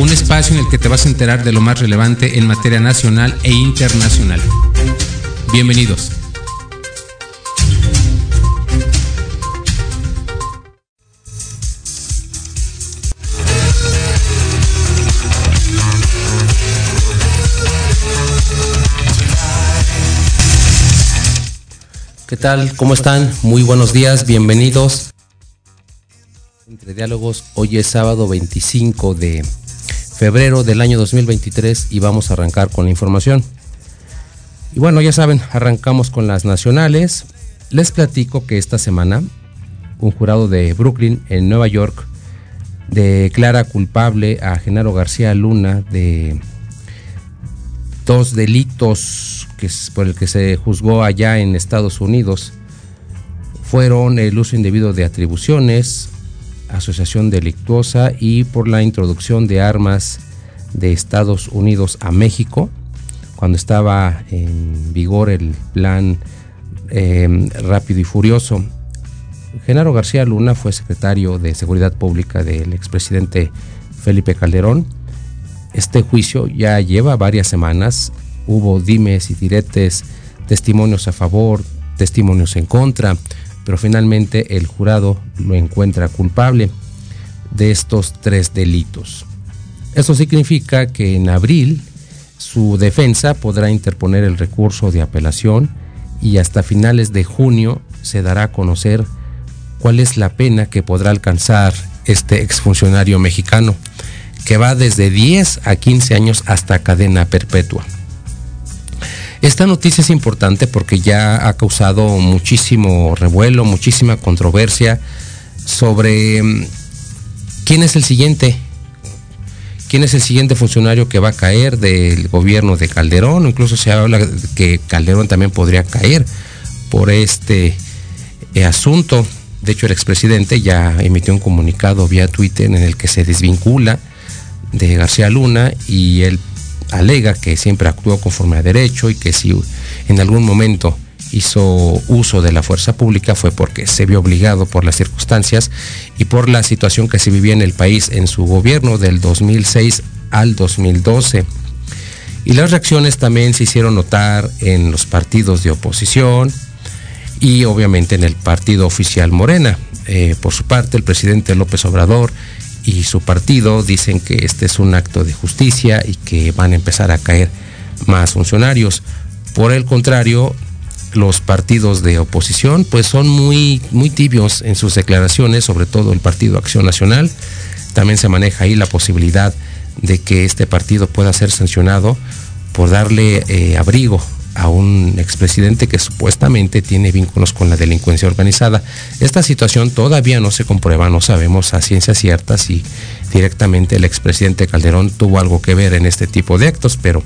un espacio en el que te vas a enterar de lo más relevante en materia nacional e internacional. Bienvenidos. ¿Qué tal? ¿Cómo están? Muy buenos días, bienvenidos. Entre diálogos, hoy es sábado 25 de febrero del año 2023 y vamos a arrancar con la información. Y bueno, ya saben, arrancamos con las nacionales. Les platico que esta semana un jurado de Brooklyn, en Nueva York, declara culpable a Genaro García Luna de dos delitos que es por el que se juzgó allá en Estados Unidos. Fueron el uso indebido de atribuciones, asociación delictuosa y por la introducción de armas de Estados Unidos a México, cuando estaba en vigor el plan em, rápido y furioso. Genaro García Luna fue secretario de Seguridad Pública del expresidente Felipe Calderón. Este juicio ya lleva varias semanas, hubo dimes y diretes, testimonios a favor, testimonios en contra, pero finalmente el jurado lo encuentra culpable de estos tres delitos. Eso significa que en abril su defensa podrá interponer el recurso de apelación y hasta finales de junio se dará a conocer cuál es la pena que podrá alcanzar este exfuncionario mexicano, que va desde 10 a 15 años hasta cadena perpetua. Esta noticia es importante porque ya ha causado muchísimo revuelo, muchísima controversia sobre mm, quién es el siguiente, quién es el siguiente funcionario que va a caer del gobierno de Calderón. Incluso se habla que Calderón también podría caer por este eh, asunto. De hecho, el expresidente ya emitió un comunicado vía Twitter en el que se desvincula de García Luna y él alega que siempre actuó conforme a derecho y que si en algún momento hizo uso de la fuerza pública fue porque se vio obligado por las circunstancias y por la situación que se vivía en el país en su gobierno del 2006 al 2012. Y las reacciones también se hicieron notar en los partidos de oposición y obviamente en el partido oficial Morena. Eh, por su parte, el presidente López Obrador y su partido dicen que este es un acto de justicia y que van a empezar a caer más funcionarios. Por el contrario, los partidos de oposición pues son muy, muy tibios en sus declaraciones, sobre todo el Partido Acción Nacional. También se maneja ahí la posibilidad de que este partido pueda ser sancionado por darle eh, abrigo a un expresidente que supuestamente tiene vínculos con la delincuencia organizada. Esta situación todavía no se comprueba, no sabemos a ciencia cierta si directamente el expresidente Calderón tuvo algo que ver en este tipo de actos, pero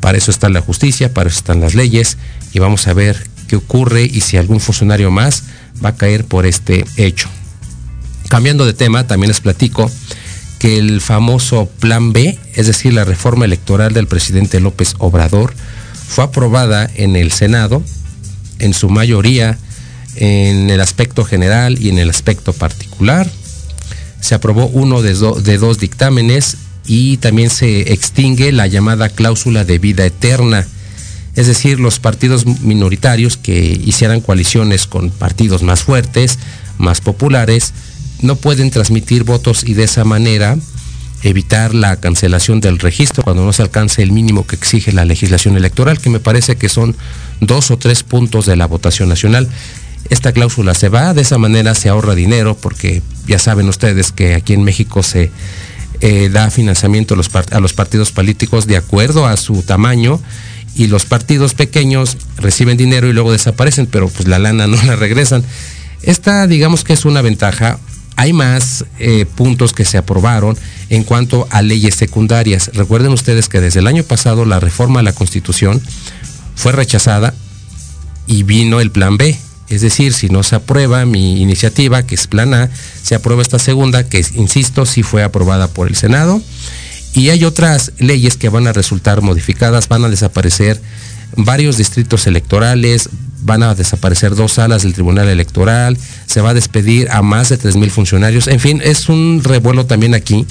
para eso está la justicia, para eso están las leyes y vamos a ver qué ocurre y si algún funcionario más va a caer por este hecho. Cambiando de tema, también les platico que el famoso Plan B, es decir, la reforma electoral del presidente López Obrador, fue aprobada en el Senado, en su mayoría en el aspecto general y en el aspecto particular. Se aprobó uno de, dos dictámenes y también se extingue la llamada cláusula de vida eterna, es decir, los partidos minoritarios que hicieran coaliciones con partidos más fuertes, más populares, no pueden transmitir votos y de esa manera evitar la cancelación del registro cuando no se alcance el mínimo que exige la legislación electoral, que me parece que son dos o tres puntos de la votación nacional. Esta cláusula se va, de esa manera se ahorra dinero, porque ya saben ustedes que aquí en México se eh, da financiamiento a los, a los partidos políticos de acuerdo a su tamaño y los partidos pequeños reciben dinero y luego desaparecen, pero pues la lana no la regresan. Esta digamos que es una ventaja hay más eh, puntos que se aprobaron en cuanto a leyes secundarias. Recuerden ustedes que desde el año pasado la reforma a la Constitución fue rechazada y vino el plan B. Es decir, si no se aprueba mi iniciativa, que es plan A, se aprueba esta segunda, que insisto, sí fue aprobada por el Senado. Y hay otras leyes que van a resultar modificadas, van a desaparecer varios distritos electorales, van a desaparecer dos salas del Tribunal Electoral, se va a despedir a más de 3.000 funcionarios. En fin, es un revuelo también aquí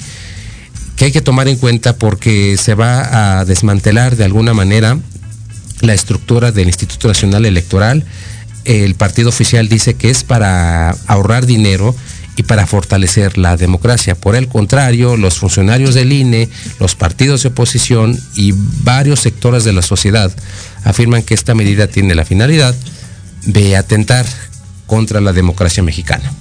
que hay que tomar en cuenta porque se va a desmantelar de alguna manera la estructura del Instituto Nacional Electoral. El partido oficial dice que es para ahorrar dinero y para fortalecer la democracia. Por el contrario, los funcionarios del INE, los partidos de oposición y varios sectores de la sociedad afirman que esta medida tiene la finalidad de atentar contra la democracia mexicana.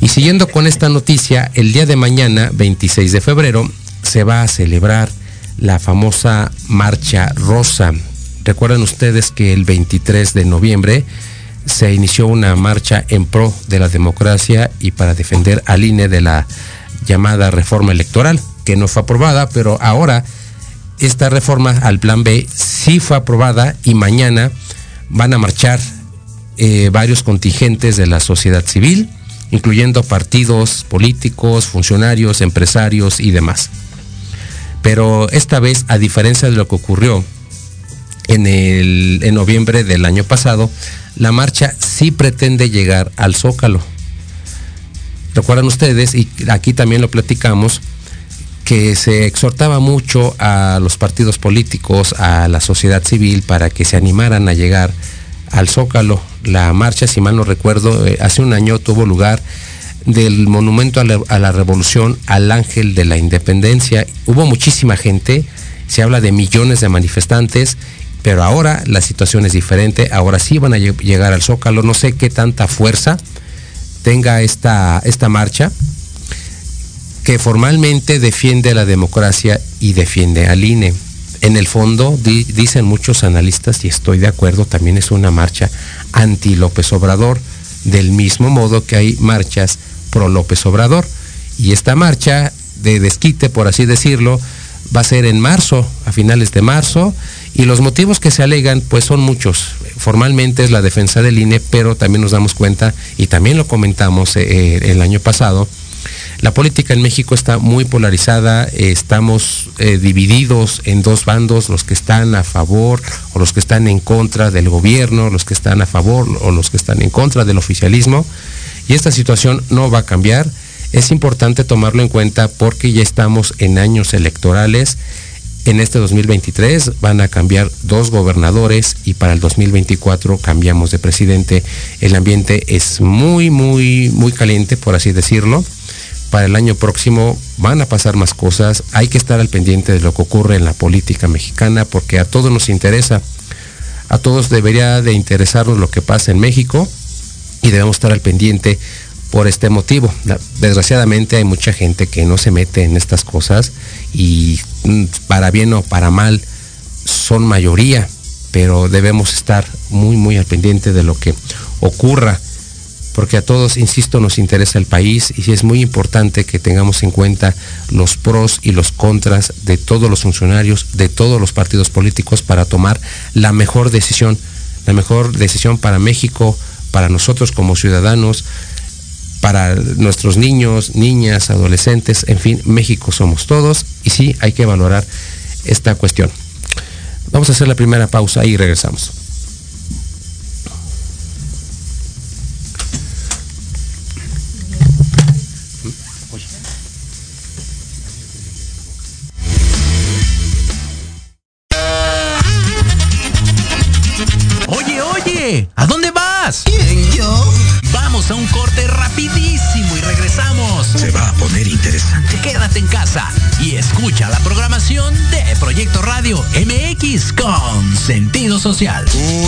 Y siguiendo con esta noticia, el día de mañana, 26 de febrero, se va a celebrar la famosa Marcha Rosa. Recuerdan ustedes que el 23 de noviembre se inició una marcha en pro de la democracia y para defender al INE de la llamada reforma electoral, que no fue aprobada, pero ahora esta reforma al plan B sí fue aprobada y mañana van a marchar eh, varios contingentes de la sociedad civil, incluyendo partidos políticos, funcionarios, empresarios y demás. Pero esta vez, a diferencia de lo que ocurrió en, el, en noviembre del año pasado, la marcha sí pretende llegar al Zócalo. Recuerdan ustedes, y aquí también lo platicamos, que se exhortaba mucho a los partidos políticos, a la sociedad civil, para que se animaran a llegar al Zócalo. La marcha, si mal no recuerdo, eh, hace un año tuvo lugar del monumento a la, revolución al ángel de la independencia. Hubo muchísima gente, se habla de millones de manifestantes, pero ahora la situación es diferente, ahora sí van a llegar al Zócalo, no sé qué tanta fuerza tenga esta, esta marcha, que formalmente defiende la democracia y defiende al INE. En el fondo, dicen muchos analistas, y estoy de acuerdo, también es una marcha anti López Obrador, del mismo modo que hay marchas pro López Obrador. Y esta marcha de desquite, por así decirlo, va a ser en marzo, a finales de marzo, y los motivos que se alegan, pues son muchos. Formalmente es la defensa del INE, pero también nos damos cuenta, y también lo comentamos eh, el año pasado, la política en México está muy polarizada, estamos eh, divididos en dos bandos, los que están a favor o los que están en contra del gobierno, los que están a favor o los que están en contra del oficialismo. Y esta situación no va a cambiar. Es importante tomarlo en cuenta porque ya estamos en años electorales. En este 2023 van a cambiar dos gobernadores y para el 2024 cambiamos de presidente. El ambiente es muy, muy, muy caliente, por así decirlo. Para el año próximo van a pasar más cosas, hay que estar al pendiente de lo que ocurre en la política mexicana porque a todos nos interesa, a todos debería de interesarnos lo que pasa en México y debemos estar al pendiente por este motivo. Desgraciadamente hay mucha gente que no se mete en estas cosas y mm, para bien o para mal son mayoría, pero debemos estar muy muy al pendiente de lo que ocurra porque a todos, insisto, nos interesa el país y es muy importante que tengamos en cuenta los pros y los contras de todos los funcionarios, de todos los partidos políticos para tomar la mejor decisión, la mejor decisión para México, para nosotros como ciudadanos, para nuestros niños, niñas, adolescentes, en fin, México somos todos y sí hay que valorar esta cuestión. Vamos a hacer la primera pausa y regresamos. Social.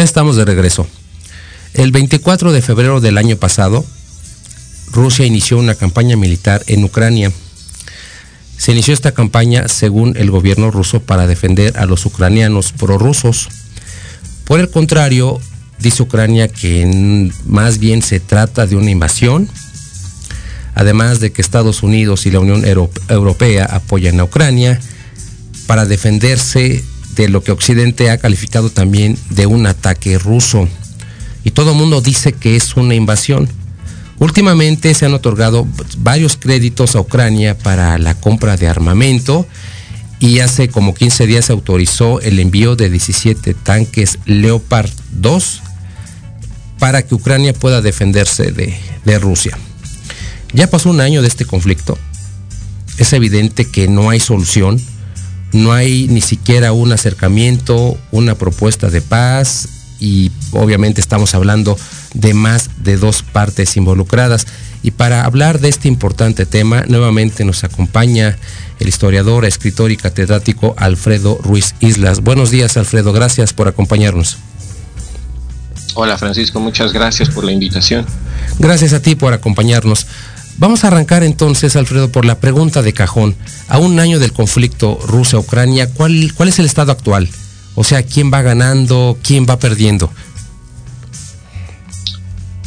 Ya estamos de regreso. El 24 de febrero del año pasado, Rusia inició una campaña militar en Ucrania. Se inició esta campaña, según el gobierno ruso, para defender a los ucranianos prorrusos. Por el contrario, dice Ucrania que más bien se trata de una invasión, además de que Estados Unidos y la Unión Europea apoyan a Ucrania para defenderse de lo que Occidente ha calificado también de un ataque ruso. Y todo el mundo dice que es una invasión. Últimamente se han otorgado varios créditos a Ucrania para la compra de armamento y hace como 15 días se autorizó el envío de 17 tanques Leopard 2 para que Ucrania pueda defenderse de, de Rusia. Ya pasó un año de este conflicto. Es evidente que no hay solución no hay ni siquiera un acercamiento, una propuesta de paz y obviamente estamos hablando de más de dos partes involucradas. Y para hablar de este importante tema, nuevamente nos acompaña el historiador, escritor y catedrático Alfredo Ruiz Islas. Buenos días, Alfredo, gracias por acompañarnos. Hola, Francisco, muchas gracias por la invitación. Gracias a ti por acompañarnos. Vamos a arrancar entonces, Alfredo, por la pregunta de cajón. A un año del conflicto Rusia-Ucrania, ¿cuál, ¿cuál es el estado actual? O sea, ¿quién va ganando? ¿Quién va perdiendo?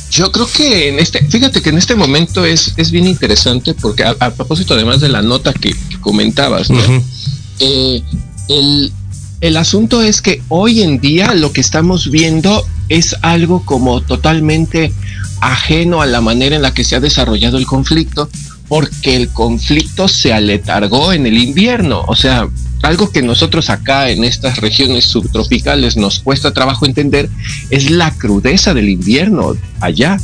Yo creo que en este, fíjate que en este momento es, es bien interesante porque a, propósito además de la nota que, comentabas, eh, el, el asunto es que hoy en día lo que estamos viendo es algo como totalmente ajeno a la manera en la que se ha desarrollado el conflicto, porque el conflicto se aletargó en el invierno. O sea, algo que nosotros acá en estas regiones subtropicales nos cuesta trabajo entender es la crudeza del invierno allá.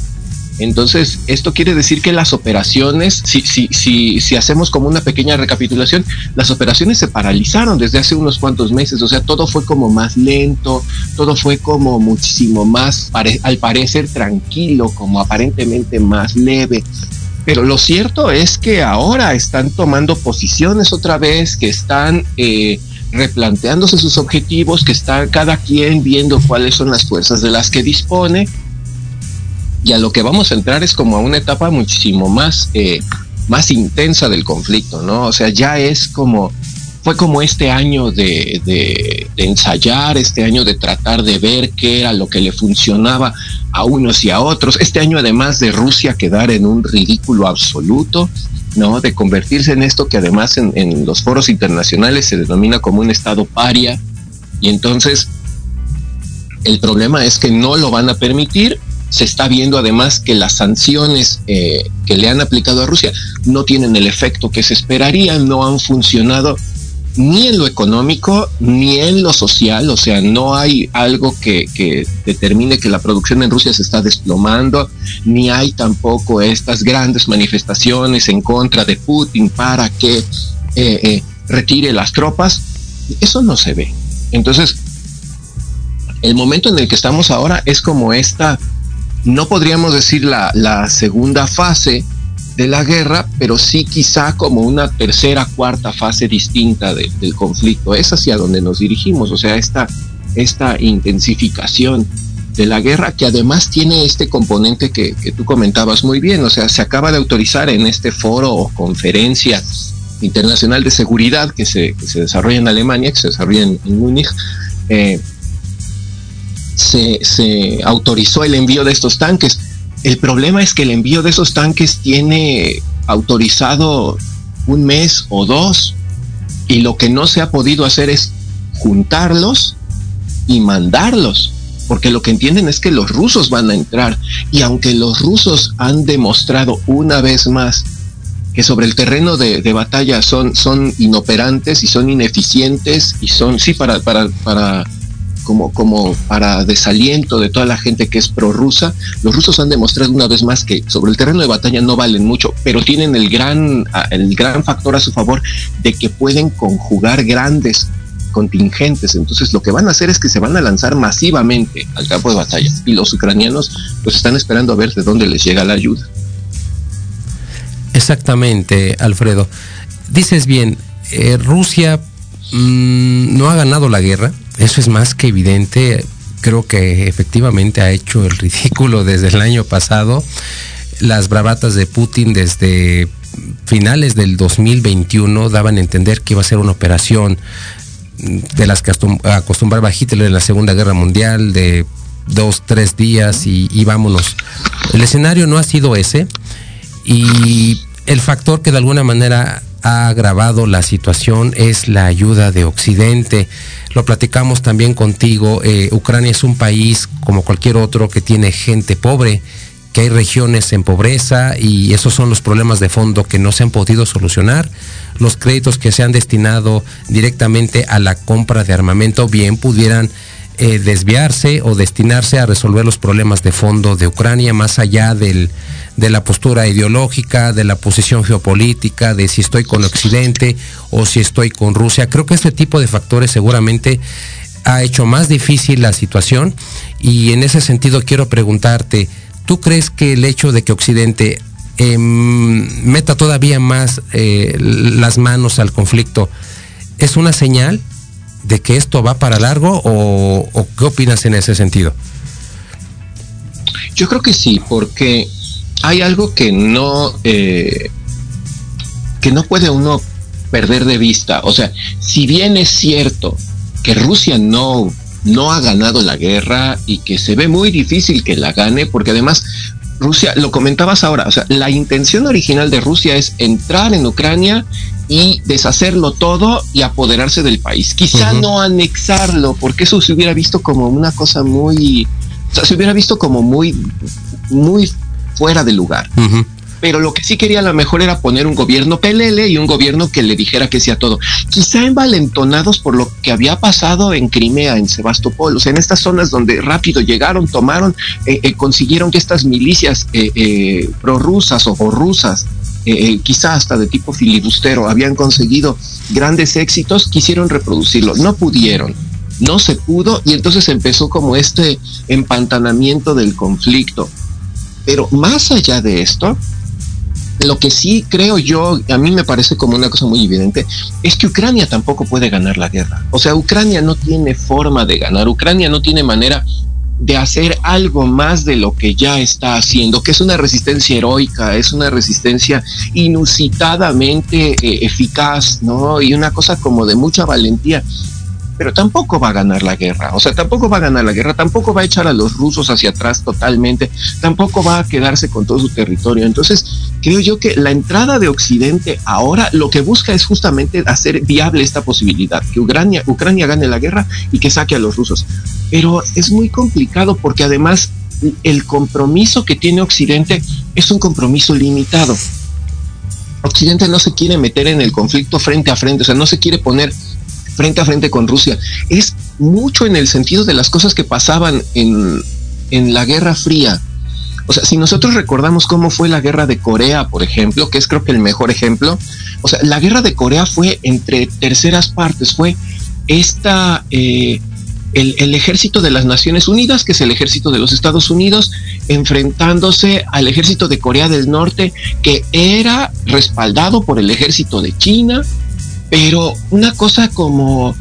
Entonces, esto quiere decir que las operaciones, si, si, si, si hacemos como una pequeña recapitulación, las operaciones se paralizaron desde hace unos cuantos meses, o sea, todo fue como más lento, todo fue como muchísimo más, al parecer, tranquilo, como aparentemente más leve. Pero lo cierto es que ahora están tomando posiciones otra vez, que están eh, replanteándose sus objetivos, que está cada quien viendo cuáles son las fuerzas de las que dispone y a lo que vamos a entrar es como a una etapa muchísimo más, eh, más intensa del conflicto, ¿no? O sea, ya es como, fue como este año de, de, ensayar, este año de tratar de ver qué era lo que le funcionaba a unos y a otros, este año además de Rusia quedar en un ridículo absoluto, ¿no? De convertirse en esto que además en, en los foros internacionales se denomina como un estado paria, y entonces el problema es que no lo van a permitir se está viendo además que las sanciones eh, que le han aplicado a Rusia no tienen el efecto que se esperaría, no han funcionado ni en lo económico ni en lo social, o sea, no hay algo que, determine que la producción en Rusia se está desplomando, ni hay tampoco estas grandes manifestaciones en contra de Putin para que eh, eh, retire las tropas. Eso no se ve. Entonces, el momento en el que estamos ahora es como esta no podríamos decir la, segunda fase de la guerra, pero sí quizá como una tercera, cuarta fase distinta del conflicto. Es hacia donde nos dirigimos, o sea, esta, intensificación de la guerra que además tiene este componente que, tú comentabas muy bien, o sea, se acaba de autorizar en este foro o conferencia internacional de seguridad que se, desarrolla en Alemania, que se desarrolla en, Múnich, eh, se, autorizó el envío de estos tanques. El problema es que el envío de esos tanques tiene autorizado un mes o dos y lo que no se ha podido hacer es juntarlos y mandarlos, porque lo que entienden es que los rusos van a entrar y aunque los rusos han demostrado una vez más que sobre el terreno de, batalla son, son inoperantes y son ineficientes y son, sí, para, para, para como, como para desaliento de toda la gente que es prorrusa, los rusos han demostrado una vez más que sobre el terreno de batalla no valen mucho, pero tienen el gran, el gran factor a su favor de que pueden conjugar grandes contingentes. Entonces lo que van a hacer es que se van a lanzar masivamente al campo de batalla y los ucranianos pues están esperando a ver de dónde les llega la ayuda. Exactamente, Alfredo. Dices bien, eh, Rusia mm, no ha ganado la guerra, eso es más que evidente. creo que efectivamente ha hecho el ridículo desde el año pasado. Las bravatas de Putin desde finales del 2021 daban a entender que iba a ser una operación de las que acostumbraba Hitler en la Segunda Guerra Mundial, de dos, tres días y, y vámonos. El escenario no ha sido ese y el factor que de alguna manera ha agravado la situación es la ayuda de Occidente. Lo platicamos también contigo. Eh, Ucrania es un país como cualquier otro que tiene gente pobre, que hay regiones en pobreza y esos son los problemas de fondo que no se han podido solucionar. Los créditos que se han destinado directamente a la compra de armamento bien pudieran eh, desviarse o destinarse a resolver los problemas de fondo de Ucrania más allá del, de la postura ideológica, de la posición geopolítica, de si estoy con Occidente o si estoy con Rusia. Creo que este tipo de factores seguramente ha hecho más difícil la situación y en ese sentido quiero preguntarte, ¿tú crees que el hecho de que Occidente em, meta todavía más eh, las manos al conflicto es una señal de que esto va para largo o, qué opinas en ese sentido? Yo creo que sí, porque hay algo que no eh, que no puede uno perder de vista. O sea, si bien es cierto que Rusia no no ha ganado la guerra y que se ve muy difícil que la gane, porque además Rusia, lo comentabas ahora, o sea, la intención original de Rusia es entrar en Ucrania y deshacerlo todo y apoderarse del país. Quizá no anexarlo, porque eso se hubiera visto como una cosa muy, o sea, se hubiera visto como muy, muy fuera de lugar pero lo que sí quería a lo mejor era poner un gobierno pelele y un gobierno que le dijera que sí a todo. Quizá envalentonados por lo que había pasado en Crimea, en Sebastopol, o sea, en estas zonas donde rápido llegaron, tomaron, eh, eh, consiguieron que estas milicias eh, prorrusas o, o rusas quizá hasta de tipo filibustero, habían conseguido grandes éxitos, quisieron reproducirlo, no pudieron, no se pudo y entonces empezó como este empantanamiento del conflicto. Pero más allá de esto, lo que sí creo yo, a mí me parece como una cosa muy evidente, es que Ucrania tampoco puede ganar la guerra. O sea, Ucrania no tiene forma de ganar, Ucrania no tiene manera de hacer algo más de lo que ya está haciendo, que es una resistencia heroica, es una resistencia inusitadamente eficaz, ¿no? Y una cosa como de mucha valentía pero tampoco va a ganar la guerra. O sea, tampoco va a ganar la guerra, tampoco va a echar a los rusos hacia atrás totalmente, tampoco va a quedarse con todo su territorio. Entonces, creo yo que la entrada de Occidente ahora lo que busca es justamente hacer viable esta posibilidad, que Ucrania, Ucrania gane la guerra y que saque a los rusos. Pero es muy complicado porque además el compromiso que tiene Occidente es un compromiso limitado. Occidente no se quiere meter en el conflicto frente a frente, o sea, no se quiere poner frente a frente con Rusia. Es mucho en el sentido de las cosas que pasaban en, en la Guerra Fría. O sea, si nosotros recordamos cómo fue la guerra de Corea, por ejemplo, que es creo que el mejor ejemplo, o sea, la guerra de Corea fue entre terceras partes, fue esta, eh, el, el, ejército de las Naciones Unidas, que es el ejército de los Estados Unidos, enfrentándose al ejército de Corea del Norte, que era respaldado por el ejército de China, pero una cosa como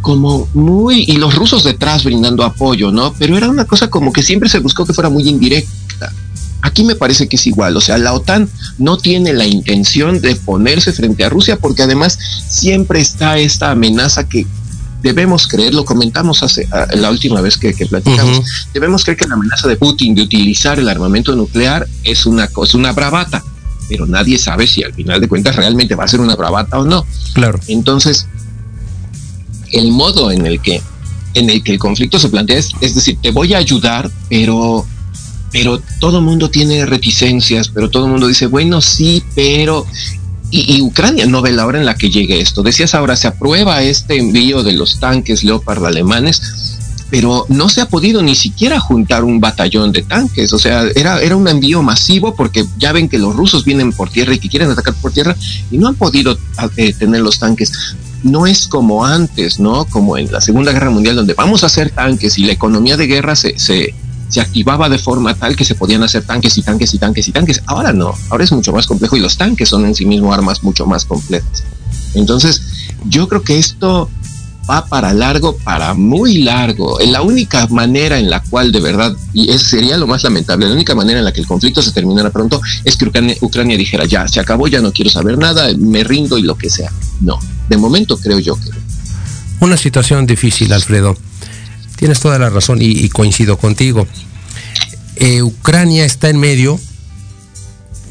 como muy y los rusos detrás brindando apoyo, ¿no? Pero era una cosa como que siempre se buscó que fuera muy indirecta. Aquí me parece que es igual, o sea, la OTAN no tiene la intención de ponerse frente a Rusia porque además siempre está esta amenaza que debemos creer, lo comentamos hace la última vez que, platicamos, debemos creer que la amenaza de Putin de utilizar el armamento nuclear es una cosa, una bravata pero nadie sabe si al final de cuentas realmente va a ser una bravata o no. Claro. Entonces, el modo en el que en el que el conflicto se plantea es, es decir, te voy a ayudar, pero pero todo el mundo tiene reticencias, pero todo el mundo dice, bueno, sí, pero y, y, Ucrania no ve la hora en la que llegue esto. Decías ahora, se aprueba este envío de los tanques Leopard alemanes, pero no se ha podido ni siquiera juntar un batallón de tanques. O sea, era, era un envío masivo porque ya ven que los rusos vienen por tierra y que quieren atacar por tierra y no han podido eh, tener los tanques. No es como antes, ¿no? Como en la Segunda Guerra Mundial, donde vamos a hacer tanques y la economía de guerra se, se, se activaba de forma tal que se podían hacer tanques y tanques y tanques y tanques. Ahora no, ahora es mucho más complejo y los tanques son en sí mismos armas mucho más complejas. Entonces, yo creo que esto va para largo, para muy largo. La única manera en la cual de verdad, y ese sería lo más lamentable, la única manera en la que el conflicto se terminara pronto es que Ucrania, dijera, ya, se acabó, ya no quiero saber nada, me rindo y lo que sea. No, de momento creo yo que... Una situación difícil, Alfredo. Tienes toda la razón y, coincido contigo. Eh, Ucrania está en medio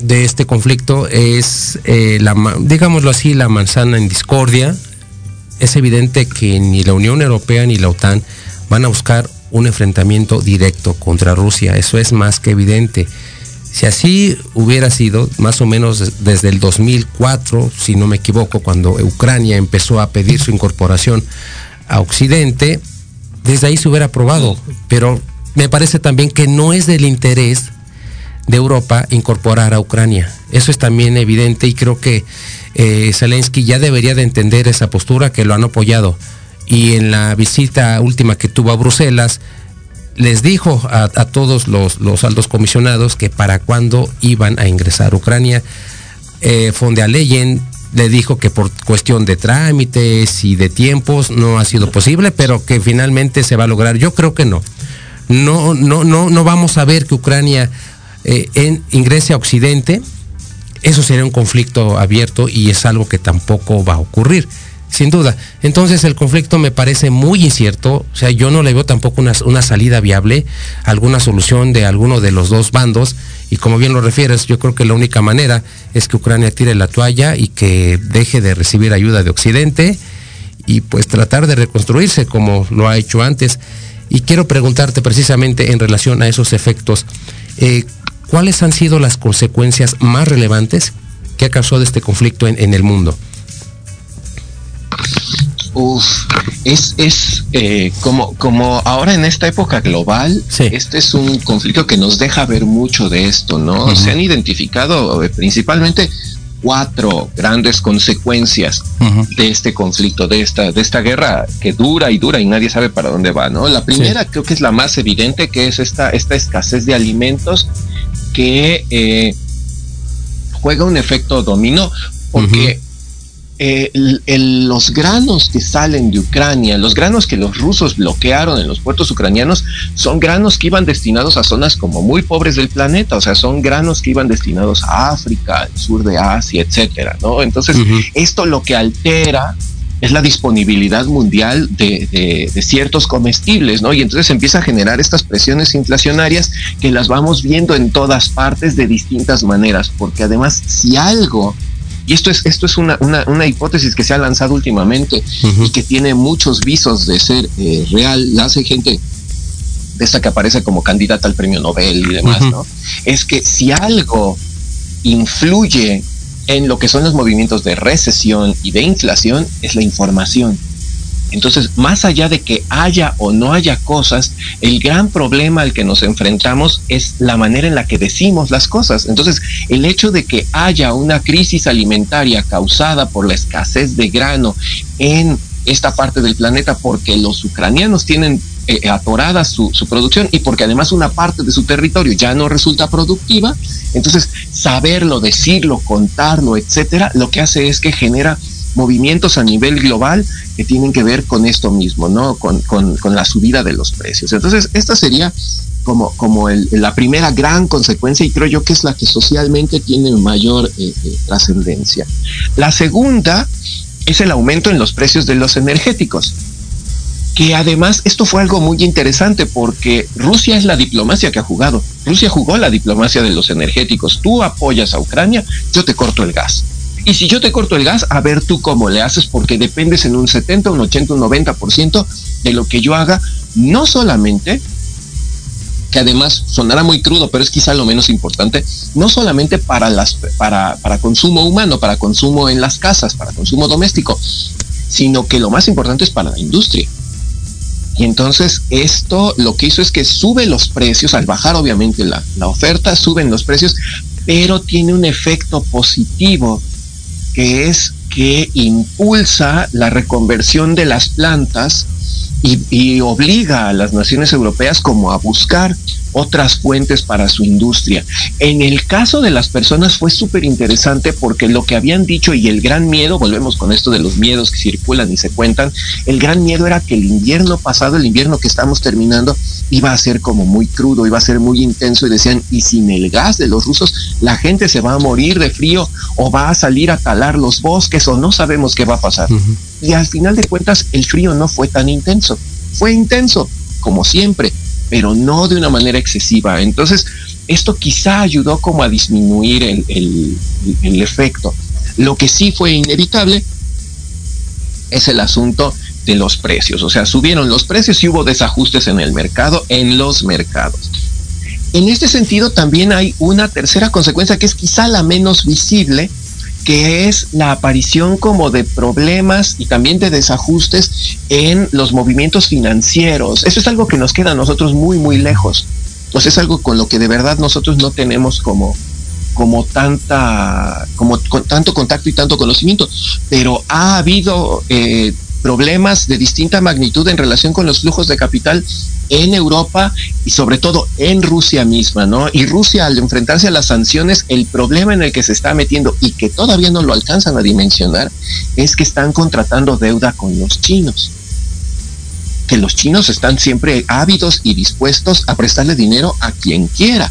de este conflicto, es, eh, la, digámoslo así, la manzana en discordia, es evidente que ni la Unión Europea ni la OTAN van a buscar un enfrentamiento directo contra Rusia. Eso es más que evidente. Si así hubiera sido, más o menos desde el 2004, si no me equivoco, cuando Ucrania empezó a pedir su incorporación a Occidente, desde ahí se hubiera aprobado. Pero me parece también que no es del interés de Europa incorporar a Ucrania. Eso es también evidente y creo que eh, Zelensky ya debería de entender esa postura que lo han apoyado. Y en la visita última que tuvo a Bruselas, les dijo a, todos los, los, altos comisionados que para cuándo iban a ingresar a Ucrania. Eh, von Leyen le dijo que por cuestión de trámites y de tiempos no ha sido posible, pero que finalmente se va a lograr. Yo creo que no. No, no, no, no vamos a ver que Ucrania eh, en, ingrese a Occidente eso sería un conflicto abierto y es algo que tampoco va a ocurrir, sin duda. Entonces el conflicto me parece muy incierto, o sea, yo no le veo tampoco una, una salida viable, alguna solución de alguno de los dos bandos, y como bien lo refieres, yo creo que la única manera es que Ucrania tire la toalla y que deje de recibir ayuda de Occidente y pues tratar de reconstruirse como lo ha hecho antes. Y quiero preguntarte precisamente en relación a esos efectos, eh, ¿cuáles han sido las consecuencias más relevantes que ha causado este conflicto en, el mundo? Uf, es, es eh, como, como ahora en esta época global, este es un conflicto que nos deja ver mucho de esto, ¿no? Se han identificado eh, principalmente cuatro grandes consecuencias de este conflicto, de esta, de esta guerra que dura y dura y nadie sabe para dónde va, ¿no? La primera creo que es la más evidente, que es esta, esta escasez de alimentos que eh, juega un efecto dominó, porque eh, los granos que salen de Ucrania, los granos que los rusos bloquearon en los puertos ucranianos, son granos que iban destinados a zonas como muy pobres del planeta, o sea, son granos que iban destinados a África, al sur de Asia, etcétera, ¿no? Entonces, esto lo que altera es la disponibilidad mundial de, ciertos comestibles, ¿no? Y entonces empieza a generar estas presiones inflacionarias que las vamos viendo en todas partes de distintas maneras, porque además si algo, y esto es, esto es una, hipótesis que se ha lanzado últimamente y que tiene muchos visos de ser eh, real, la hace gente de esta que aparece como candidata al premio Nobel y demás, ¿no? Es que si algo influye en lo que son los movimientos de recesión y de inflación es la información. Entonces, más allá de que haya o no haya cosas, el gran problema al que nos enfrentamos es la manera en la que decimos las cosas. Entonces, el hecho de que haya una crisis alimentaria causada por la escasez de grano en esta parte del planeta porque los ucranianos tienen eh, atorada su, su, producción y porque además una parte de su territorio ya no resulta productiva, entonces saberlo, decirlo, contarlo, etcétera, lo que hace es que genera movimientos a nivel global que tienen que ver con esto mismo, ¿no? Con, con, con la subida de los precios. Entonces, esta sería como, como el, la primera gran consecuencia y creo yo que es la que socialmente tiene mayor eh, eh, trascendencia. La segunda es el aumento en los precios de los energéticos que además esto fue algo muy interesante porque Rusia es la diplomacia que ha jugado. Rusia jugó la diplomacia de los energéticos. Tú apoyas a Ucrania, yo te corto el gas. Y si yo te corto el gas, a ver tú cómo le haces, porque dependes en un 70, un 80, un 90% de lo que yo haga, no solamente, que además sonará muy crudo, pero es quizá lo menos importante, no solamente para, las, para, para consumo humano, para consumo en las casas, para consumo doméstico, sino que lo más importante es para la industria. Y entonces esto lo que hizo es que sube los precios, al bajar obviamente la, oferta, suben los precios, pero tiene un efecto positivo, que es que impulsa la reconversión de las plantas y, y, obliga a las naciones europeas como a buscar otras fuentes para su industria. En el caso de las personas fue súper interesante porque lo que habían dicho y el gran miedo, volvemos con esto de los miedos que circulan y se cuentan, el gran miedo era que el invierno pasado, el invierno que estamos terminando, iba a ser como muy crudo, iba a ser muy intenso y decían, y sin el gas de los rusos, la gente se va a morir de frío o va a salir a talar los bosques o no sabemos qué va a pasar. Y al final de cuentas, el frío no fue tan intenso, fue intenso, como siempre, pero no de una manera excesiva. Entonces, esto quizá ayudó como a disminuir el, el, efecto. Lo que sí fue inevitable es el asunto de los precios. O sea, subieron los precios y hubo desajustes en el mercado, en los mercados. En este sentido, también hay una tercera consecuencia que es quizá la menos visible, que es la aparición como de problemas y también de desajustes en los movimientos financieros. Eso es algo que nos queda a nosotros muy, muy lejos. Pues es algo con lo que de verdad nosotros no tenemos como, como tanta, como con tanto contacto y tanto conocimiento, pero ha habido eh, problemas de distinta magnitud en relación con los flujos de capital en Europa y sobre todo en Rusia misma, ¿no? Y Rusia al enfrentarse a las sanciones, el problema en el que se está metiendo y que todavía no lo alcanzan a dimensionar es que están contratando deuda con los chinos. Que los chinos están siempre ávidos y dispuestos a prestarle dinero a quien quiera.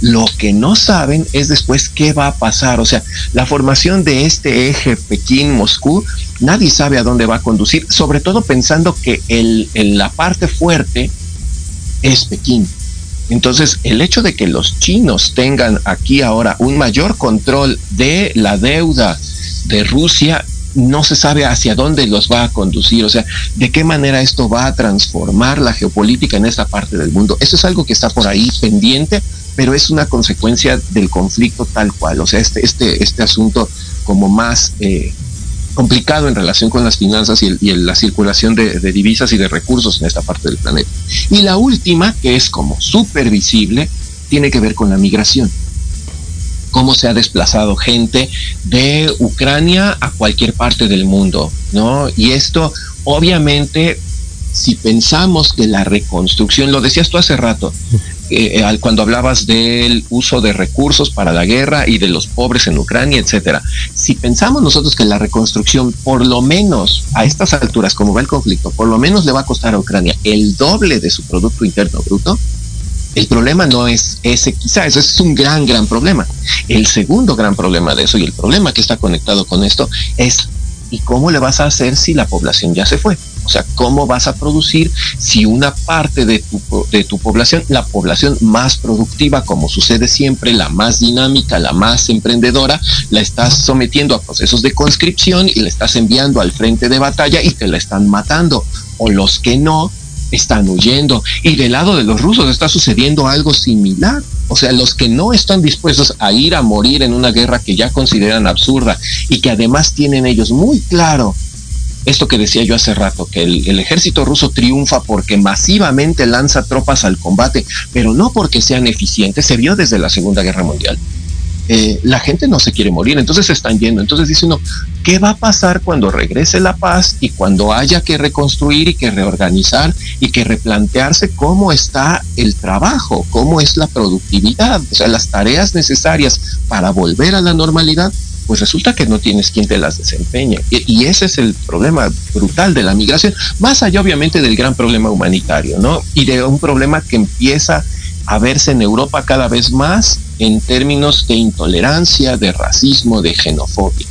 Lo que no saben es después qué va a pasar. O sea, la formación de este eje Pekín-Moscú, nadie sabe a dónde va a conducir, sobre todo pensando que el, la parte fuerte es Pekín. Entonces, el hecho de que los chinos tengan aquí ahora un mayor control de la deuda de Rusia, no se sabe hacia dónde los va a conducir, o sea, de qué manera esto va a transformar la geopolítica en esta parte del mundo. Eso es algo que está por ahí pendiente, pero es una consecuencia del conflicto tal cual, o sea, este, este, este asunto como más eh, complicado en relación con las finanzas y, la circulación de, divisas y de recursos en esta parte del planeta. Y la última, que es como súper visible, tiene que ver con la migración. Cómo se ha desplazado gente de Ucrania a cualquier parte del mundo, ¿no? Y esto, obviamente, si pensamos que la reconstrucción, lo decías tú hace rato, eh, cuando hablabas del uso de recursos para la guerra y de los pobres en Ucrania, etcétera. Si pensamos nosotros que la reconstrucción, por lo menos a estas alturas, como va el conflicto, por lo menos le va a costar a Ucrania el doble de su Producto Interno Bruto, el problema no es ese, quizá ese es un gran, gran problema. El segundo gran problema de eso y el problema que está conectado con esto es ¿y cómo le vas a hacer si la población ya se fue? O sea, ¿cómo vas a producir si una parte de tu, de tu población, la población más productiva, como sucede siempre, la más dinámica, la más emprendedora, la estás sometiendo a procesos de conscripción y la estás enviando al frente de batalla y te la están matando? O los que no, están huyendo. Y del lado de los rusos está sucediendo algo similar. O sea, los que no están dispuestos a ir a morir en una guerra que ya consideran absurda y que además tienen ellos muy claro esto que decía yo hace rato, que el, ejército ruso triunfa porque masivamente lanza tropas al combate, pero no porque sean eficientes, se vio desde la Segunda Guerra Mundial. Eh, la gente no se quiere morir, entonces se están yendo. Entonces dice uno, ¿qué va a pasar cuando regrese la paz y cuando haya que reconstruir y que reorganizar y que replantearse cómo está el trabajo, cómo es la productividad, o sea, las tareas necesarias para volver a la normalidad? pues resulta que no tienes quien te las desempeñe. Y, ese es el problema brutal de la migración, más allá obviamente del gran problema humanitario, ¿no? Y de un problema que empieza a verse en Europa cada vez más en términos de intolerancia, de racismo, de xenofobia.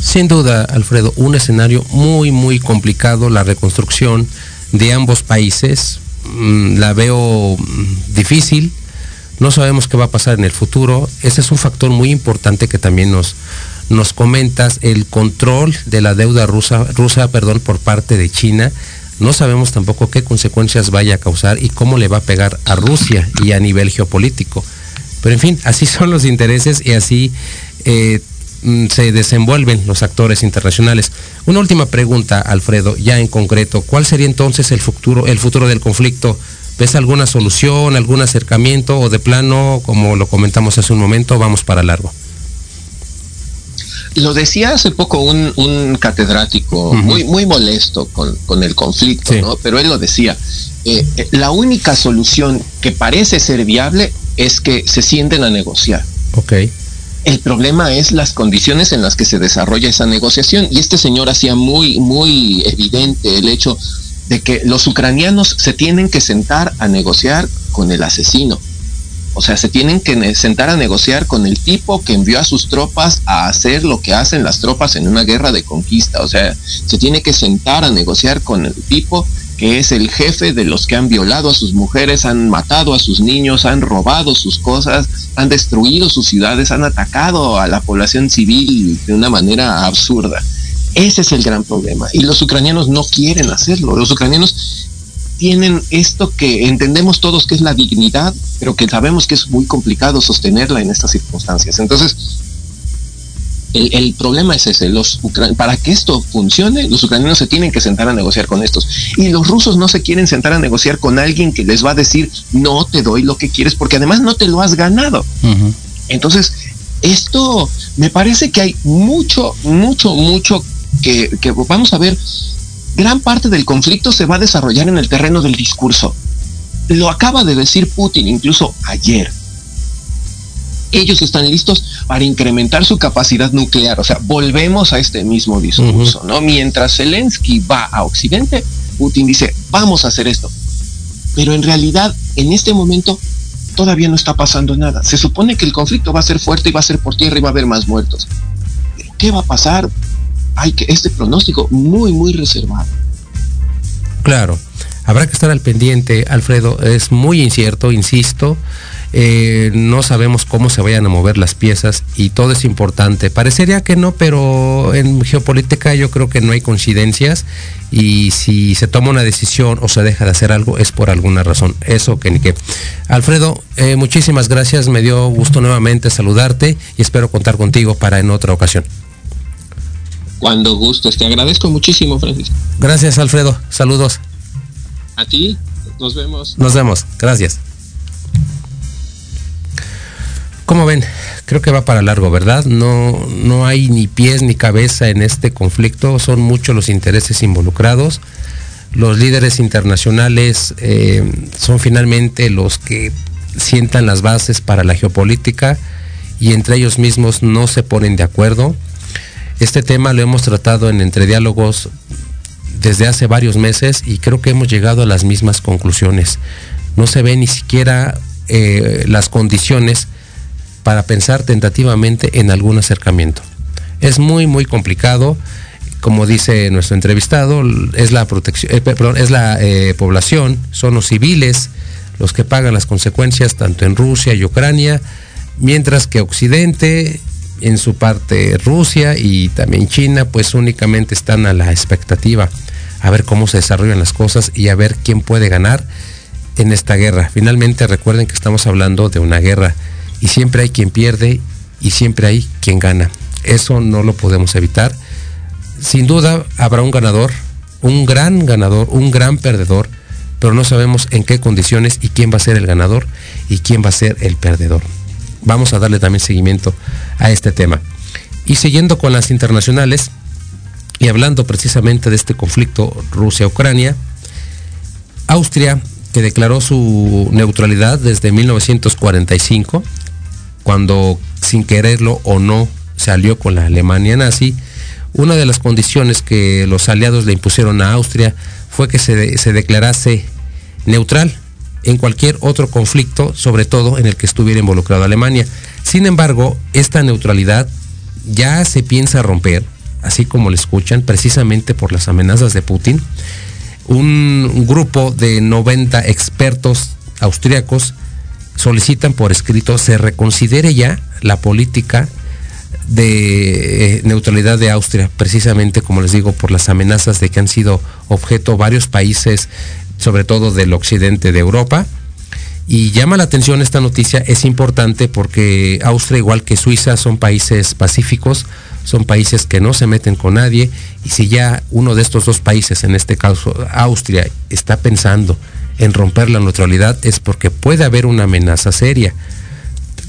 Sin duda, Alfredo, un escenario muy, muy complicado, la reconstrucción de ambos países. Mm, la veo mm, difícil, no sabemos qué va a pasar en el futuro. Ese es un factor muy importante que también nos, nos comentas, el control de la deuda rusa, rusa perdón, por parte de China. No sabemos tampoco qué consecuencias vaya a causar y cómo le va a pegar a Rusia y a nivel geopolítico. Pero en fin, así son los intereses y así eh, mm, se desenvuelven los actores internacionales. Una última pregunta, Alfredo, ya en concreto, ¿cuál sería entonces el futuro, el futuro del conflicto? ¿Ves alguna solución, algún acercamiento o de plano, como lo comentamos hace un momento, vamos para largo? Lo decía hace poco un, catedrático muy, muy molesto con, el conflicto, ¿no? Pero él lo decía, eh, eh, la única solución que parece ser viable es que se sienten a negociar. Ok. El problema es las condiciones en las que se desarrolla esa negociación. Y este señor hacía muy, muy evidente el hecho de que los ucranianos se tienen que sentar a negociar con el asesino. O sea, se tienen que sentar a negociar con el tipo que envió a sus tropas a hacer lo que hacen las tropas en una guerra de conquista. O sea, se tiene que sentar a negociar con el tipo que es el jefe de los que han violado a sus mujeres, han matado a sus niños, han robado sus cosas, han destruido sus ciudades, han atacado a la población civil de una manera absurda. Ese es el gran problema. Y los ucranianos no quieren hacerlo. Los ucranianos tienen esto que entendemos todos que es la dignidad, pero que sabemos que es muy complicado sostenerla en estas circunstancias. Entonces, el, problema es ese, los para que esto funcione, los ucranianos se tienen que sentar a negociar con estos. Y los rusos no se quieren sentar a negociar con alguien que les va a decir, no te doy lo que quieres, porque además no te lo has ganado. Entonces, esto me parece que hay mucho, mucho, mucho que, que vamos a ver. Gran parte del conflicto se va a desarrollar en el terreno del discurso. Lo acaba de decir Putin incluso ayer ellos están listos para incrementar su capacidad nuclear. O sea, volvemos a este mismo discurso, ¿no? Mientras Zelensky va a Occidente, Putin dice, vamos a hacer esto. Pero en realidad, en este momento, todavía no está pasando nada. Se supone que el conflicto va a ser fuerte y va a ser por tierra y va a haber más muertos. ¿Qué va a pasar? Hay que este pronóstico muy, muy reservado. Claro, habrá que estar al pendiente, Alfredo. Es muy incierto, insisto. Eh, no sabemos cómo se vayan a mover las piezas y todo es importante. Parecería que no, pero en geopolítica yo creo que no hay coincidencias y si se toma una decisión o se deja de hacer algo es por alguna razón. Eso que ni que. Alfredo, eh, muchísimas gracias, me dio gusto nuevamente saludarte y espero contar contigo para en otra ocasión. Cuando gustes, te agradezco muchísimo, Francisco. Gracias, Alfredo. Saludos. A ti, nos vemos. Nos vemos, gracias. ¿Cómo ven? Creo que va para largo, ¿verdad? No, no hay ni pies ni cabeza en este conflicto, son muchos los intereses involucrados. Los líderes internacionales eh, son finalmente los que sientan las bases para la geopolítica y entre ellos mismos no se ponen de acuerdo. Este tema lo hemos tratado en entre diálogos desde hace varios meses y creo que hemos llegado a las mismas conclusiones. No se ven ni siquiera eh, las condiciones para pensar tentativamente en algún acercamiento. Es muy, muy complicado. Como dice nuestro entrevistado, es la protección, eh, es la eh, población, son los civiles los que pagan las consecuencias tanto en Rusia y Ucrania, mientras que Occidente, en su parte Rusia y también China, pues únicamente están a la expectativa a ver cómo se desarrollan las cosas y a ver quién puede ganar en esta guerra. Finalmente recuerden que estamos hablando de una guerra y siempre hay quien pierde y siempre hay quien gana. Eso no lo podemos evitar. Sin duda habrá un ganador, un gran ganador, un gran perdedor, pero no sabemos en qué condiciones y quién va a ser el ganador y quién va a ser el perdedor. Vamos a darle también seguimiento a este tema. Y siguiendo con las internacionales y hablando precisamente de este conflicto Rusia-Ucrania, Austria, que declaró su neutralidad desde 1945, cuando sin quererlo o no salió con la Alemania nazi, una de las condiciones que los aliados le impusieron a Austria fue que se, se declarase neutral en cualquier otro conflicto, sobre todo en el que estuviera involucrado Alemania. Sin embargo, esta neutralidad ya se piensa romper, así como le escuchan, precisamente por las amenazas de Putin. Un grupo de 90 expertos austriacos solicitan por escrito se reconsidere ya la política de eh, neutralidad de Austria, precisamente como les digo, por las amenazas de que han sido objeto varios países, sobre todo del occidente de Europa. Y llama la atención esta noticia, es importante porque Austria, igual que Suiza, son países pacíficos, son países que no se meten con nadie, y si ya uno de estos dos países, en este caso Austria, está pensando en romper la neutralidad es porque puede haber una amenaza seria.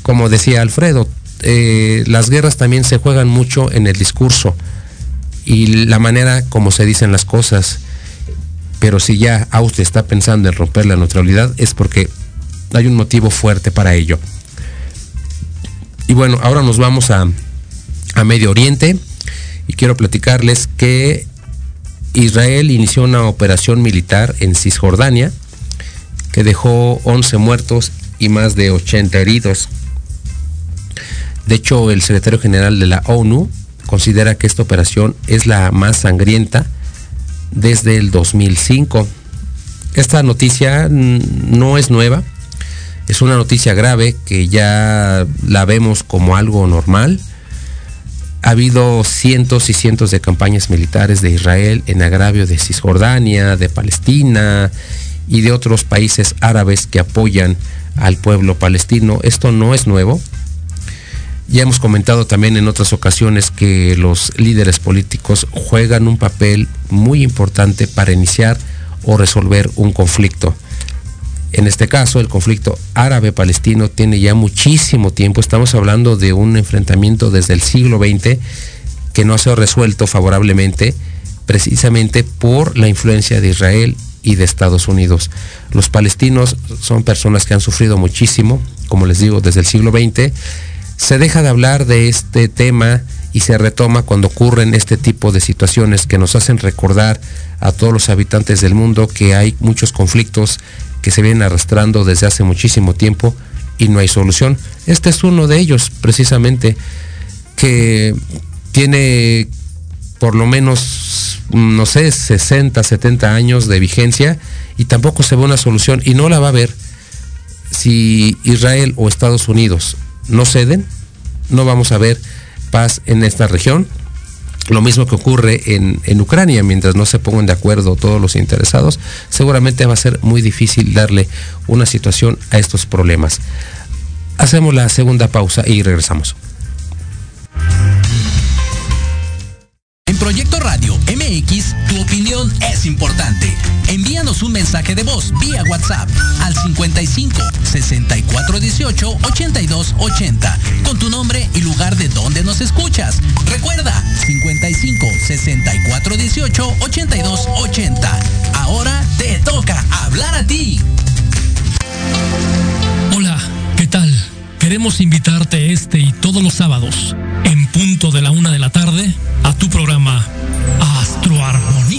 Como decía Alfredo, eh, las guerras también se juegan mucho en el discurso y la manera como se dicen las cosas. Pero si ya Austria está pensando en romper la neutralidad es porque hay un motivo fuerte para ello. Y bueno, ahora nos vamos a, a Medio Oriente y quiero platicarles que Israel inició una operación militar en Cisjordania que dejó 11 muertos y más de 80 heridos. De hecho, el secretario general de la ONU considera que esta operación es la más sangrienta desde el 2005. Esta noticia no es nueva, es una noticia grave que ya la vemos como algo normal. Ha habido cientos y cientos de campañas militares de Israel en agravio de Cisjordania, de Palestina y de otros países árabes que apoyan al pueblo palestino. Esto no es nuevo. Ya hemos comentado también en otras ocasiones que los líderes políticos juegan un papel muy importante para iniciar o resolver un conflicto. En este caso, el conflicto árabe-palestino tiene ya muchísimo tiempo. Estamos hablando de un enfrentamiento desde el siglo XX que no ha sido resuelto favorablemente precisamente por la influencia de Israel y de Estados Unidos. Los palestinos son personas que han sufrido muchísimo, como les digo, desde el siglo XX. Se deja de hablar de este tema y se retoma cuando ocurren este tipo de situaciones que nos hacen recordar a todos los habitantes del mundo que hay muchos conflictos que se vienen arrastrando desde hace muchísimo tiempo y no hay solución. Este es uno de ellos, precisamente, que tiene por lo menos, no sé, 60, 70 años de vigencia y tampoco se ve una solución y no la va a haber si Israel o Estados Unidos no ceden, no vamos a ver paz en esta región lo mismo que ocurre en, en, Ucrania, mientras no se pongan de acuerdo todos los interesados, seguramente va a ser muy difícil darle una situación a estos problemas. Hacemos la segunda pausa y regresamos. En Proyecto Radio MX, importante. Envíanos un mensaje de voz vía WhatsApp al 55 64 18 82 80 con tu nombre y lugar de donde nos escuchas. Recuerda 55 64 18 82 80. Ahora te toca hablar a ti. Hola, ¿qué tal? Queremos invitarte este y todos los sábados, en punto de la una de la tarde, a tu programa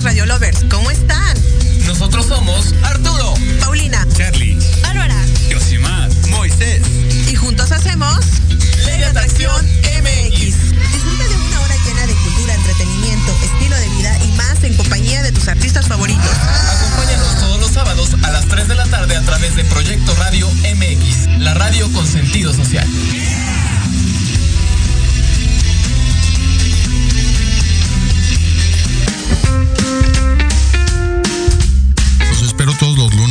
Queridos Radio Lovers, ¿cómo están? Nosotros somos Arturo, Paulina, Charlie, Bárbara, Yosimar, Moisés. y juntos hacemos Ley de Atracción MX. Disfruta de una hora llena de cultura, entretenimiento, estilo de vida y más en compañía de tus artistas favoritos. Acompáñanos todos los sábados a las 3 de la tarde a través de Proyecto Radio MX, la radio con sentido social.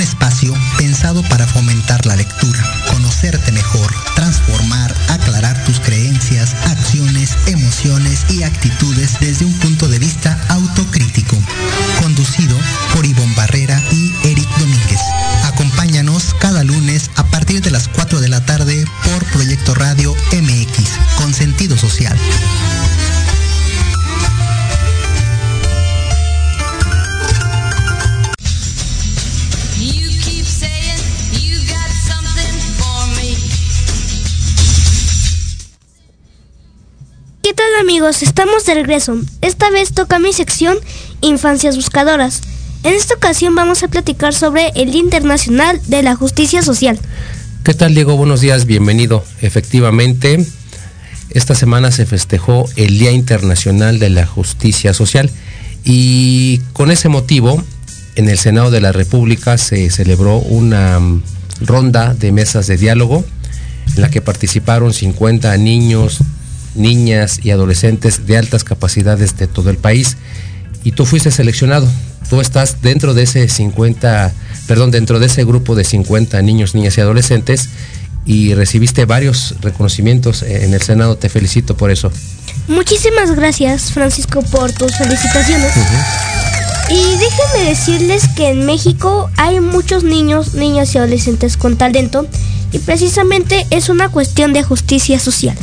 Un espacio pensado para fomentar la lectura, conocerte mejor, transformar, aclarar tus creencias, acciones, emociones y actitudes desde un punto de vista autocrítico. Conducido por Ivonne Barrera amigos, estamos de regreso. Esta vez toca mi sección Infancias Buscadoras. En esta ocasión vamos a platicar sobre el Día Internacional de la Justicia Social. ¿Qué tal Diego? Buenos días, bienvenido. Efectivamente, esta semana se festejó el Día Internacional de la Justicia Social y con ese motivo en el Senado de la República se celebró una mm, ronda de mesas de diálogo en la que participaron 50 niños, niñas y adolescentes de altas capacidades de todo el país. Y tú fuiste seleccionado. Tú estás dentro de ese 50, perdón, dentro de ese grupo de 50 niños, niñas y adolescentes y recibiste varios reconocimientos en el Senado. Te felicito por eso. Muchísimas gracias, Francisco, por tus felicitaciones. Y déjenme decirles que en México hay muchos niños, niñas y adolescentes con talento y precisamente es una cuestión de justicia social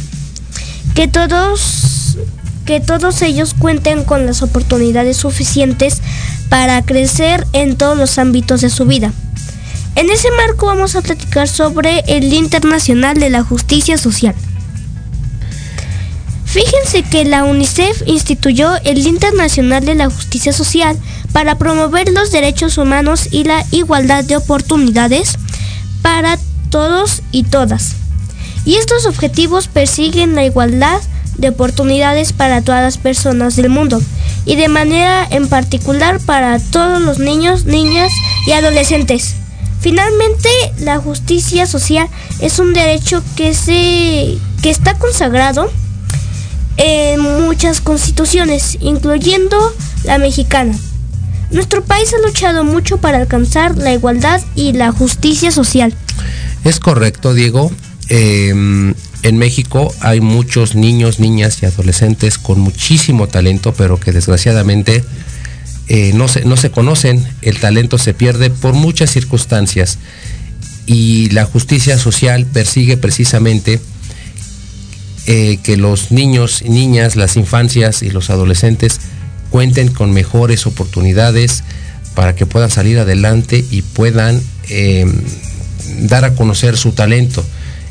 que todos que todos ellos cuenten con las oportunidades suficientes para crecer en todos los ámbitos de su vida. En ese marco vamos a platicar sobre el Internacional de la Justicia Social. Fíjense que la UNICEF instituyó el Internacional de la Justicia Social para promover los derechos humanos y la igualdad de oportunidades para todos y todas. Y estos objetivos persiguen la igualdad de oportunidades para todas las personas del mundo y de manera en particular para todos los niños, niñas y adolescentes. Finalmente, la justicia social es un derecho que, se, que está consagrado en muchas constituciones, incluyendo la mexicana. Nuestro país ha luchado mucho para alcanzar la igualdad y la justicia social. Es correcto, Diego. Em, en México hay muchos niños, niñas y adolescentes con muchísimo talento, pero que desgraciadamente eh, no, se, no se conocen. El talento se pierde por muchas circunstancias y la justicia social persigue precisamente eh, que los niños, niñas, las infancias y los adolescentes cuenten con mejores oportunidades para que puedan salir adelante y puedan em, dar a conocer su talento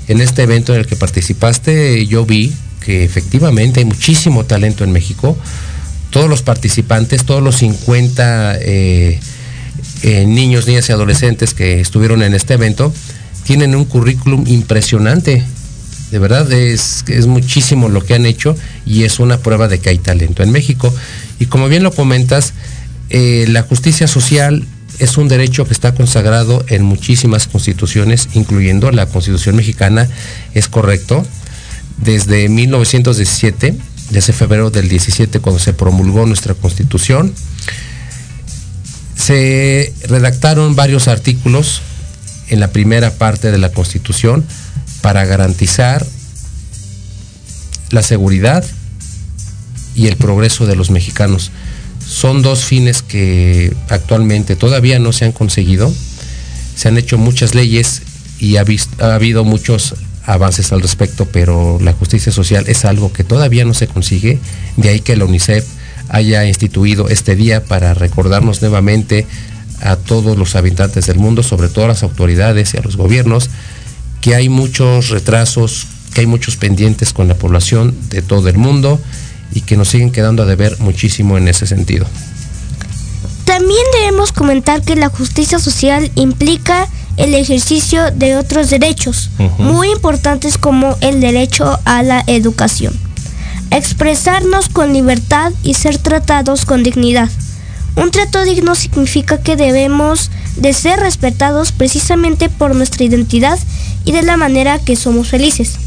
en este evento en el que participaste, yo vi que efectivamente hay muchísimo talento en México. Todos los participantes, todos los 50 eh, eh, niños, niñas y adolescentes que estuvieron en este evento, tienen un currículum impresionante. De verdad, es, es muchísimo lo que han hecho y es una prueba de que hay talento en México. Y como bien lo comentas, eh, la justicia social es un derecho que está consagrado en muchísimas constituciones, incluyendo la Constitución mexicana, es correcto. Desde 1917, desde febrero del 17, cuando se promulgó nuestra Constitución, se redactaron varios artículos en la primera parte de la Constitución para garantizar la seguridad y el progreso de los mexicanos. Son dos fines que actualmente todavía no se han conseguido. Se han hecho muchas leyes y ha, habido muchos avances al respecto, pero la justicia social es algo que todavía no se consigue. De ahí que la UNICEF haya instituido este día para recordarnos nuevamente a todos los habitantes del mundo, sobre todo a las autoridades y a los gobiernos, que hay muchos retrasos, que hay muchos pendientes con la población de todo el mundo y que nos siguen quedando a deber muchísimo en ese sentido. También debemos comentar que la justicia social implica el ejercicio de otros derechos muy importantes como el derecho a la educación, expresarnos con libertad y ser tratados con dignidad. Un trato digno significa que debemos de ser respetados precisamente por nuestra identidad y de la manera que somos felices.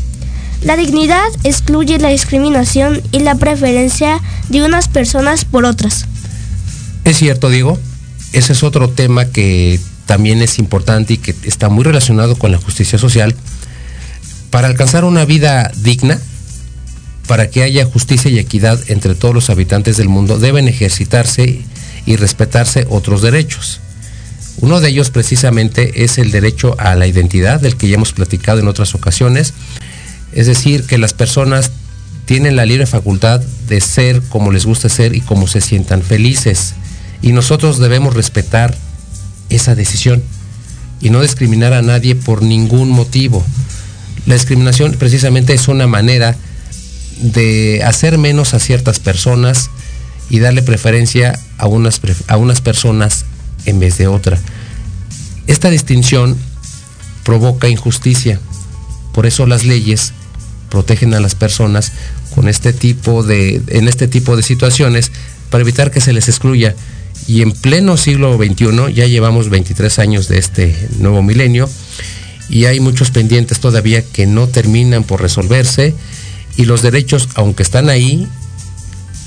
La dignidad excluye la discriminación y la preferencia de unas personas por otras. Es cierto, Diego. Ese es otro tema que también es importante y que está muy relacionado con la justicia social. Para alcanzar una vida digna, para que haya justicia y equidad entre todos los habitantes del mundo, deben ejercitarse y respetarse otros derechos. Uno de ellos precisamente es el derecho a la identidad, del que ya hemos platicado en otras ocasiones, es decir, que las personas tienen la libre facultad de ser como les gusta ser y como se sientan felices. Y nosotros debemos respetar esa decisión y no discriminar a nadie por ningún motivo. La discriminación precisamente es una manera de hacer menos a ciertas personas y darle preferencia a unas, a unas personas en vez de otra. Esta distinción provoca injusticia. Por eso las leyes protegen a las personas con este tipo de, en este tipo de situaciones para evitar que se les excluya. Y en pleno siglo XXI, ya llevamos 23 años de este nuevo milenio, y hay muchos pendientes todavía que no terminan por resolverse, y los derechos, aunque están ahí,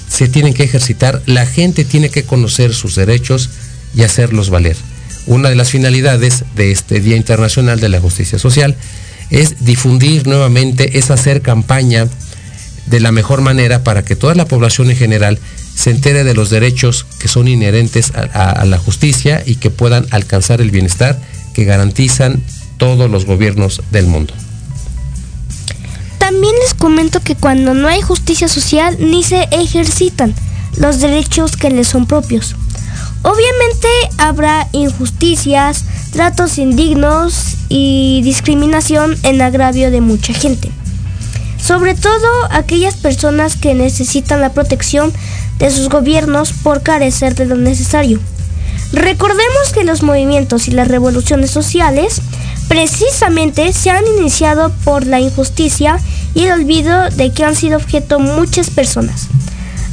se tienen que ejercitar. La gente tiene que conocer sus derechos y hacerlos valer. Una de las finalidades de este Día Internacional de la Justicia Social es difundir nuevamente, es hacer campaña de la mejor manera para que toda la población en general se entere de los derechos que son inherentes a, la justicia y que puedan alcanzar el bienestar que garantizan todos los gobiernos del mundo. También les comento que cuando no hay justicia social ni se ejercitan los derechos que les son propios. Obviamente habrá injusticias, tratos indignos y discriminación en agravio de mucha gente. Sobre todo aquellas personas que necesitan la protección de sus gobiernos por carecer de lo necesario. Recordemos que los movimientos y las revoluciones sociales precisamente se han iniciado por la injusticia y el olvido de que han sido objeto muchas personas.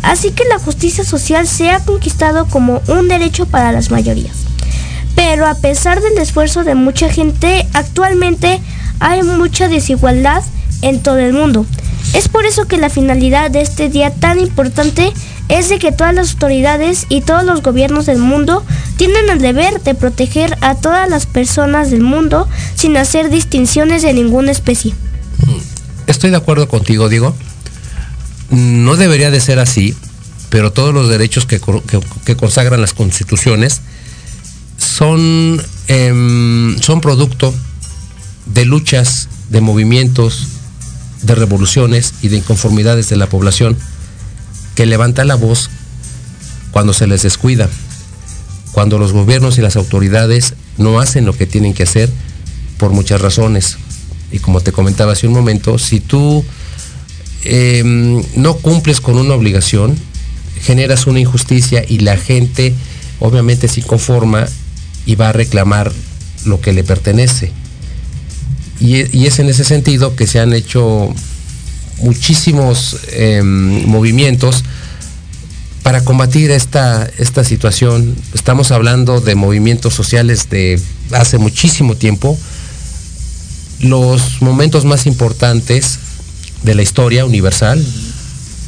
Así que la justicia social se ha conquistado como un derecho para las mayorías. Pero a pesar del esfuerzo de mucha gente, actualmente hay mucha desigualdad en todo el mundo. Es por eso que la finalidad de este día tan importante es de que todas las autoridades y todos los gobiernos del mundo tienen el deber de proteger a todas las personas del mundo sin hacer distinciones de ninguna especie. Estoy de acuerdo contigo, Diego. No debería de ser así, pero todos los derechos que, consagran las constituciones son, em, son producto de luchas, de movimientos, de revoluciones y de inconformidades de la población que levanta la voz cuando se les descuida, cuando los gobiernos y las autoridades no hacen lo que tienen que hacer por muchas razones. Y como te comentaba hace un momento, si tú em, no cumples con una obligación, generas una injusticia y la gente obviamente se conforma y va a reclamar lo que le pertenece. Y, es en ese sentido que se han hecho muchísimos em, movimientos para combatir esta, esta situación. Estamos hablando de movimientos sociales de hace muchísimo tiempo. Los momentos más importantes de la historia universal,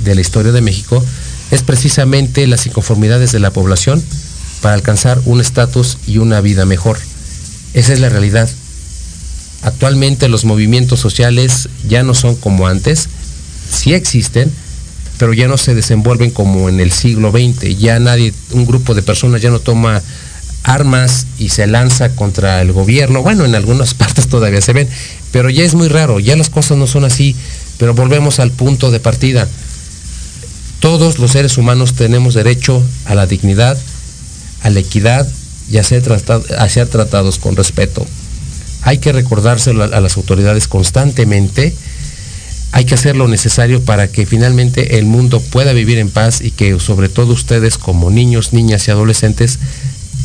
de la historia de México, es precisamente las inconformidades de la población para alcanzar un estatus y una vida mejor. Esa es la realidad. Actualmente los movimientos sociales ya no son como antes, sí existen, pero ya no se desenvuelven como en el siglo XX. Ya nadie, un grupo de personas ya no toma armas y se lanza contra el gobierno. Bueno, en algunas partes todavía se ven, pero ya es muy raro, ya las cosas no son así. Pero volvemos al punto de partida. Todos los seres humanos tenemos derecho a la dignidad, a la equidad y a ser, a ser tratados con respeto hay que recordárselo a, las autoridades constantemente, hay que hacer lo necesario para que finalmente el mundo pueda vivir en paz y que sobre todo ustedes como niños, niñas y adolescentes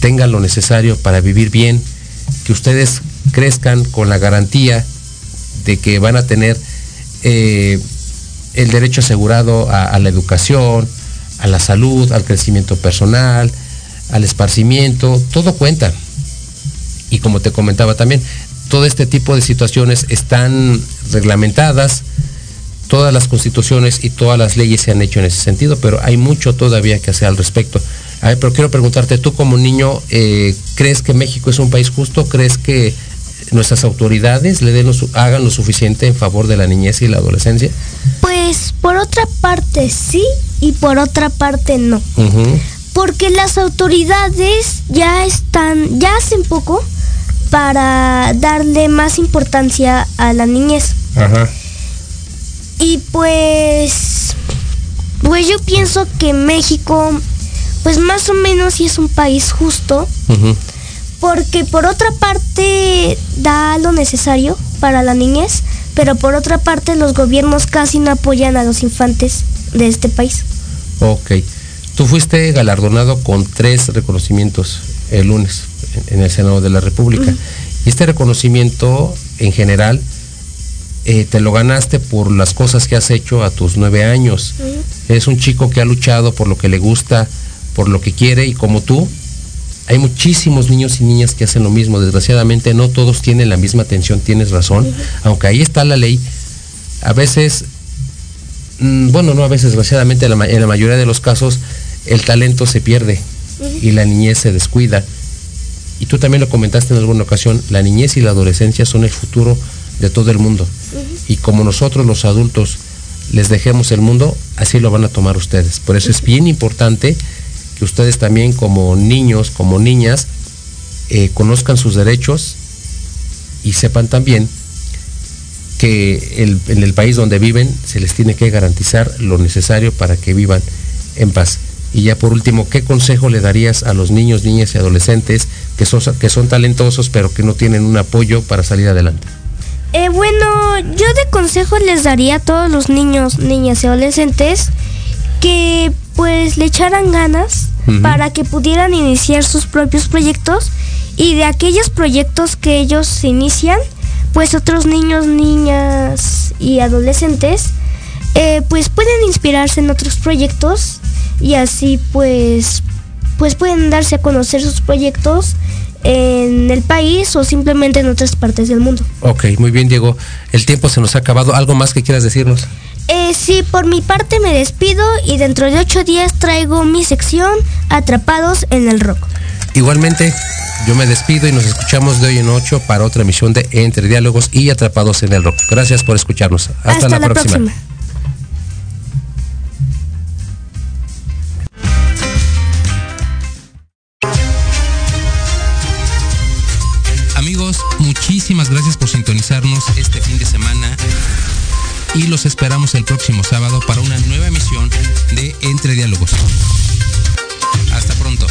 tengan lo necesario para vivir bien, que ustedes crezcan con la garantía de que van a tener eh, el derecho asegurado a la educación, a la salud, al crecimiento personal, al esparcimiento, todo cuenta. Y como te comentaba también, todo este tipo de situaciones están reglamentadas, todas las constituciones y todas las leyes se han hecho en ese sentido, pero hay mucho todavía que hacer al respecto. A ver, pero quiero preguntarte, tú como niño, eh, ¿crees que México es un país justo? ¿Crees que nuestras autoridades le den hagan lo suficiente en favor de la niñez y la adolescencia? Pues por otra parte sí y por otra parte no. Porque las autoridades ya están, ya hacen poco, para darle más importancia a la niñez. Ajá. Y pues, pues yo pienso que México, pues más o menos sí es un país justo, porque por otra parte da lo necesario para la niñez, pero por otra parte los gobiernos casi no apoyan a los infantes de este país. Ok. Tú fuiste galardonado con tres reconocimientos el lunes en el Senado de la República. Y este reconocimiento en general eh, te lo ganaste por las cosas que has hecho a tus nueve años. Es un chico que ha luchado por lo que le gusta, por lo que quiere y como tú, hay muchísimos niños y niñas que hacen lo mismo. Desgraciadamente no todos tienen la misma atención, tienes razón. Aunque ahí está la ley, a veces, mm, bueno, no a veces, desgraciadamente en la, mayoría de los casos, el talento se pierde y la niñez se descuida. Y tú también lo comentaste en alguna ocasión, la niñez y la adolescencia son el futuro de todo el mundo. Y como nosotros los adultos les dejemos el mundo, así lo van a tomar ustedes. Por eso es bien importante que ustedes también como niños, como niñas, eh, conozcan sus derechos y sepan también que en el país donde viven se les tiene que garantizar lo necesario para que vivan en paz. Y ya por último, ¿qué consejo le darías a los niños, niñas y adolescentes que son, que son talentosos pero que no tienen un apoyo para salir adelante? Eh, bueno, yo de consejo les daría a todos los niños, niñas y adolescentes que pues le echaran ganas para que pudieran iniciar sus propios proyectos y de aquellos proyectos que ellos inician, pues otros niños, niñas y adolescentes eh, pues pueden inspirarse en otros proyectos y así pues pues pueden darse a conocer sus proyectos en el país o simplemente en otras partes del mundo. Ok, muy bien Diego. El tiempo se nos ha acabado. ¿Algo más que quieras decirnos? Eh, sí, por mi parte me despido y dentro de ocho días traigo mi sección Atrapados en el Rock. Igualmente, yo me despido y nos escuchamos de hoy en ocho para otra emisión de Entre Diálogos y Atrapados en el Rock. Gracias por escucharnos. Hasta, la, próxima. Esperamos el próximo sábado para una nueva emisión de Entre Diálogos. Hasta pronto.